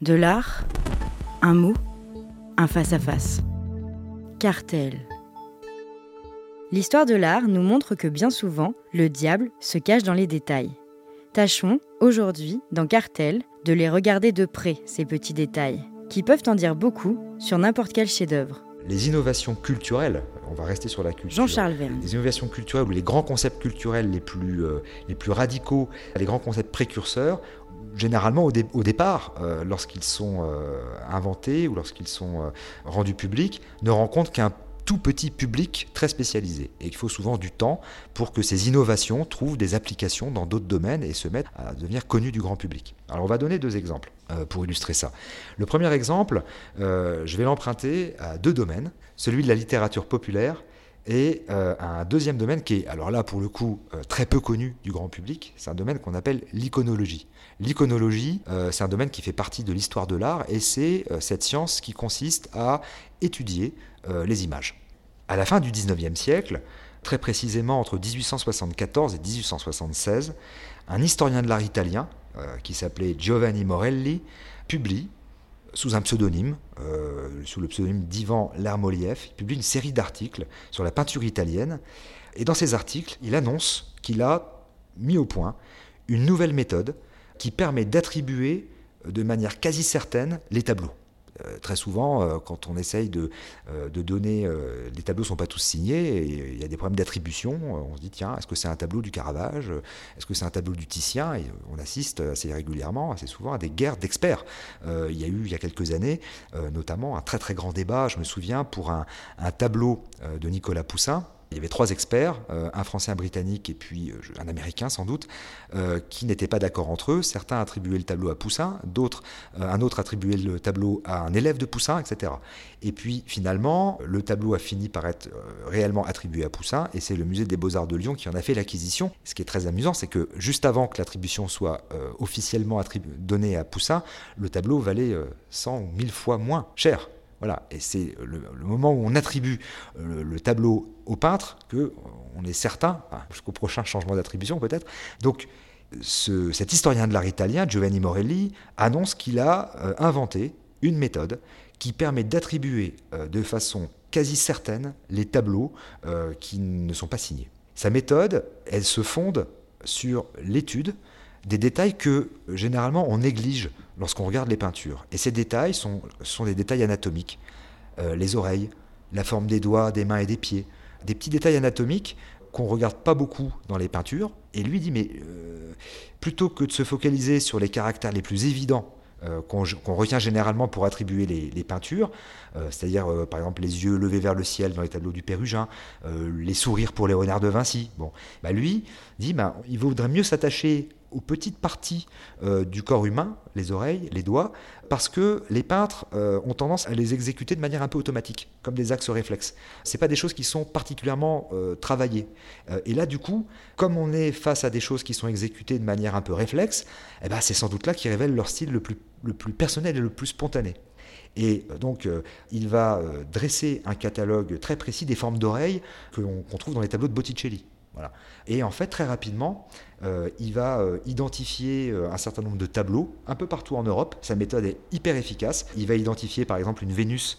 De l'art, un mot, un face-à-face. Cartel. L'histoire de l'art nous montre que bien souvent, le diable se cache dans les détails. Tâchons, aujourd'hui, dans Cartel, de les regarder de près, ces petits détails, qui peuvent en dire beaucoup sur n'importe quel chef-d'œuvre. Les innovations culturelles, on va rester sur la culture. Jean-Charles Verne. Les innovations culturelles ou les grands concepts culturels les plus, euh, les plus radicaux, les grands concepts précurseurs, généralement au, départ, euh, lorsqu'ils sont euh, inventés ou lorsqu'ils sont rendus publics, ne rencontrent qu'un tout petit public très spécialisé. Et il faut souvent du temps pour que ces innovations trouvent des applications dans d'autres domaines et se mettent à devenir connues du grand public. Alors on va donner deux exemples pour illustrer ça. Le premier exemple, je vais l'emprunter à deux domaines, celui de la littérature populaire et euh, un deuxième domaine qui est, alors là pour le coup, euh, très peu connu du grand public, c'est un domaine qu'on appelle l'iconologie. L'iconologie, euh, c'est un domaine qui fait partie de l'histoire de l'art et c'est cette science qui consiste à étudier les images. À la fin du 19e siècle, très précisément entre 1874 et 1876, un historien de l'art italien, qui s'appelait Giovanni Morelli, publie sous un pseudonyme, euh, sous le pseudonyme d'Ivan Lermoliev. Il publie une série d'articles sur la peinture italienne. Et dans ces articles, il annonce qu'il a mis au point une nouvelle méthode qui permet d'attribuer de manière quasi certaine les tableaux. Euh, très souvent, euh, quand on essaye de, euh, donner, les tableaux ne sont pas tous signés, et il y a des problèmes d'attribution. On se dit, tiens, est-ce que c'est un tableau du Caravage? Est-ce que c'est un tableau du Titien? On assiste assez régulièrement, assez souvent, à des guerres d'experts. il y a eu, il y a quelques années, notamment un très très grand débat, je me souviens, pour un tableau de Nicolas Poussin, il y avait trois experts, euh, un Français, un Britannique et puis euh, un Américain sans doute, euh, qui n'étaient pas d'accord entre eux. Certains attribuaient le tableau à Poussin, d'autres, un autre attribuait le tableau à un élève de Poussin, etc. Et puis finalement, le tableau a fini par être réellement attribué à Poussin, et c'est le musée des Beaux-Arts de Lyon qui en a fait l'acquisition. Ce qui est très amusant, c'est que juste avant que l'attribution soit officiellement donnée à Poussin, le tableau valait 100 ou 1000 fois moins cher. Voilà, et c'est le, moment où on attribue euh, le, tableau au peintre que euh, on est certain, jusqu'au prochain changement d'attribution peut-être. Donc cet historien de l'art italien, Giovanni Morelli, annonce qu'il a euh, inventé une méthode qui permet d'attribuer de façon quasi certaine les tableaux qui ne sont pas signés. Sa méthode, elle se fonde sur l'étude des détails que généralement on néglige lorsqu'on regarde les peintures. Et ces détails sont, sont des détails anatomiques. Euh, les oreilles, la forme des doigts, des mains et des pieds. Des petits détails anatomiques qu'on ne regarde pas beaucoup dans les peintures. Et lui dit, mais euh, plutôt que de se focaliser sur les caractères les plus évidents euh, qu'on retient généralement pour attribuer les, peintures, c'est-à-dire par exemple les yeux levés vers le ciel dans les tableaux du Pérugin, les sourires pour Léonard de Vinci. Bon, bah lui dit, bah, il vaudrait mieux s'attacher aux petites parties euh, du corps humain, les oreilles, les doigts, parce que les peintres euh, ont tendance à les exécuter de manière un peu automatique, comme des axes réflexes. Ce pas des choses qui sont particulièrement euh, travaillées. et là, du coup, comme on est face à des choses qui sont exécutées de manière un peu réflexe, eh ben, c'est sans doute là qui révèle leur style le plus, le plus personnel et le plus spontané. Et donc, il va dresser un catalogue très précis des formes d'oreilles qu'on trouve dans les tableaux de Botticelli. Et en fait, très rapidement, euh, il va euh, identifier euh, un certain nombre de tableaux un peu partout en Europe. Sa méthode est hyper efficace. Il va identifier par exemple une Vénus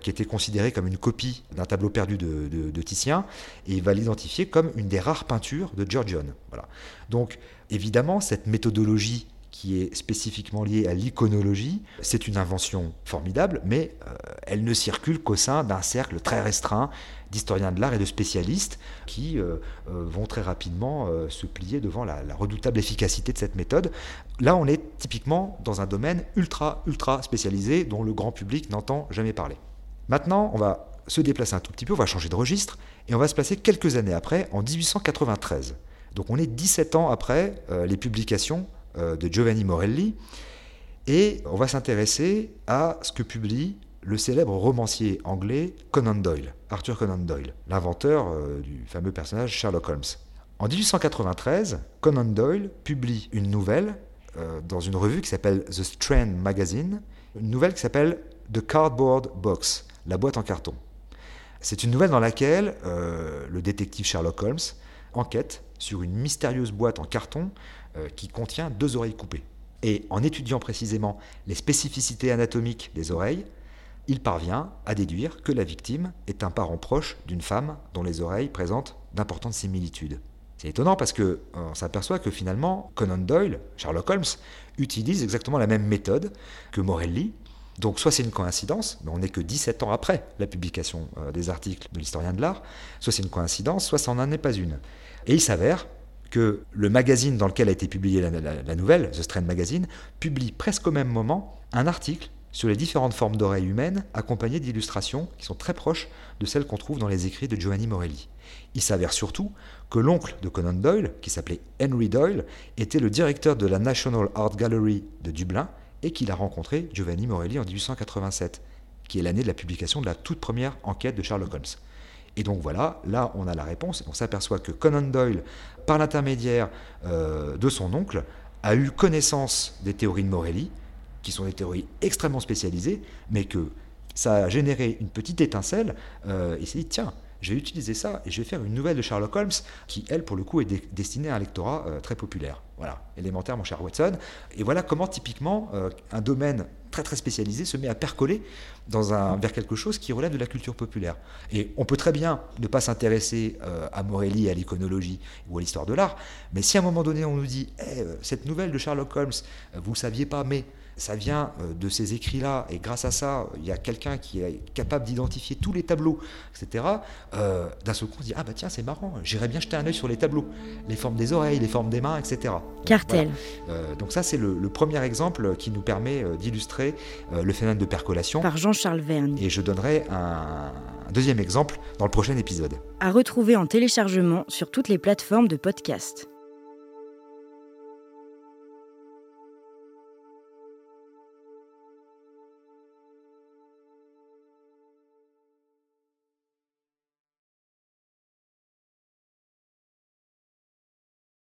qui était considérée comme une copie d'un tableau perdu de, Titien, et il va l'identifier comme une des rares peintures de Giorgione. Voilà. Donc évidemment, cette méthodologie qui est spécifiquement liée à l'iconologie, c'est une invention formidable, mais elle ne circule qu'au sein d'un cercle très restreint d'historiens de l'art et de spécialistes qui euh, euh, vont très rapidement euh, se plier devant la, redoutable efficacité de cette méthode. Là, on est typiquement dans un domaine ultra, ultra spécialisé dont le grand public n'entend jamais parler. Maintenant, on va se déplacer un tout petit peu, on va changer de registre, et on va se placer quelques années après, en 1893. Donc on est 17 ans après les publications de Giovanni Morelli, et on va s'intéresser à ce que publie le célèbre romancier anglais Conan Doyle, Arthur Conan Doyle, l'inventeur euh, du fameux personnage Sherlock Holmes. En 1893, Conan Doyle publie une nouvelle euh, dans une revue qui s'appelle The Strand Magazine, une nouvelle qui s'appelle The Cardboard Box, la boîte en carton. C'est une nouvelle dans laquelle euh, le détective Sherlock Holmes enquête sur une mystérieuse boîte en carton qui contient deux oreilles coupées. Et en étudiant précisément les spécificités anatomiques des oreilles, il parvient à déduire que la victime est un parent proche d'une femme dont les oreilles présentent d'importantes similitudes. C'est étonnant parce que euh, on s'aperçoit que finalement Conan Doyle, Sherlock Holmes, utilise exactement la même méthode que Morelli. Donc soit c'est une coïncidence, mais on n'est que 17 ans après la publication euh, des articles de l'historien de l'art, soit c'est une coïncidence, soit ça n'en est pas une. Et il s'avère que le magazine dans lequel a été publiée la, la nouvelle, The Strand Magazine, publie presque au même moment un article sur les différentes formes d'oreilles humaines accompagnées d'illustrations qui sont très proches de celles qu'on trouve dans les écrits de Giovanni Morelli. Il s'avère surtout que l'oncle de Conan Doyle, qui s'appelait Henry Doyle, était le directeur de la National Art Gallery de Dublin et qu'il a rencontré Giovanni Morelli en 1887, qui est l'année de la publication de la toute première enquête de Sherlock Holmes. Et donc voilà, là on a la réponse, on s'aperçoit que Conan Doyle, par l'intermédiaire euh, de son oncle, a eu connaissance des théories de Morelli, qui sont des théories extrêmement spécialisées, mais que ça a généré une petite étincelle, euh, et s'est dit, tiens, je vais utiliser ça et je vais faire une nouvelle de Sherlock Holmes qui, elle, pour le coup, est destinée à un lectorat euh, très populaire. Voilà, élémentaire, mon cher Watson. Et voilà comment, typiquement, euh, un domaine très très spécialisé se met à percoler dans un, vers quelque chose qui relève de la culture populaire. Et on peut très bien ne pas s'intéresser à Morelli, à l'iconologie ou à l'histoire de l'art, mais si à un moment donné on nous dit eh, cette nouvelle de Sherlock Holmes, vous ne saviez pas, mais ça vient euh, de ces écrits-là, et grâce à ça, il y a quelqu'un qui est capable d'identifier tous les tableaux, etc. Euh, d'un seul coup, on se dit Ah bah tiens, c'est marrant, j'irais bien jeter un œil sur les tableaux, les formes des oreilles, les formes des mains, etc. Cartel. Euh, donc, ça, c'est le, premier exemple qui nous permet d'illustrer le phénomène de percolation. Par Jean-Charles Verne. Et je donnerai un, un deuxième exemple dans le prochain épisode. À retrouver en téléchargement sur toutes les plateformes de podcast.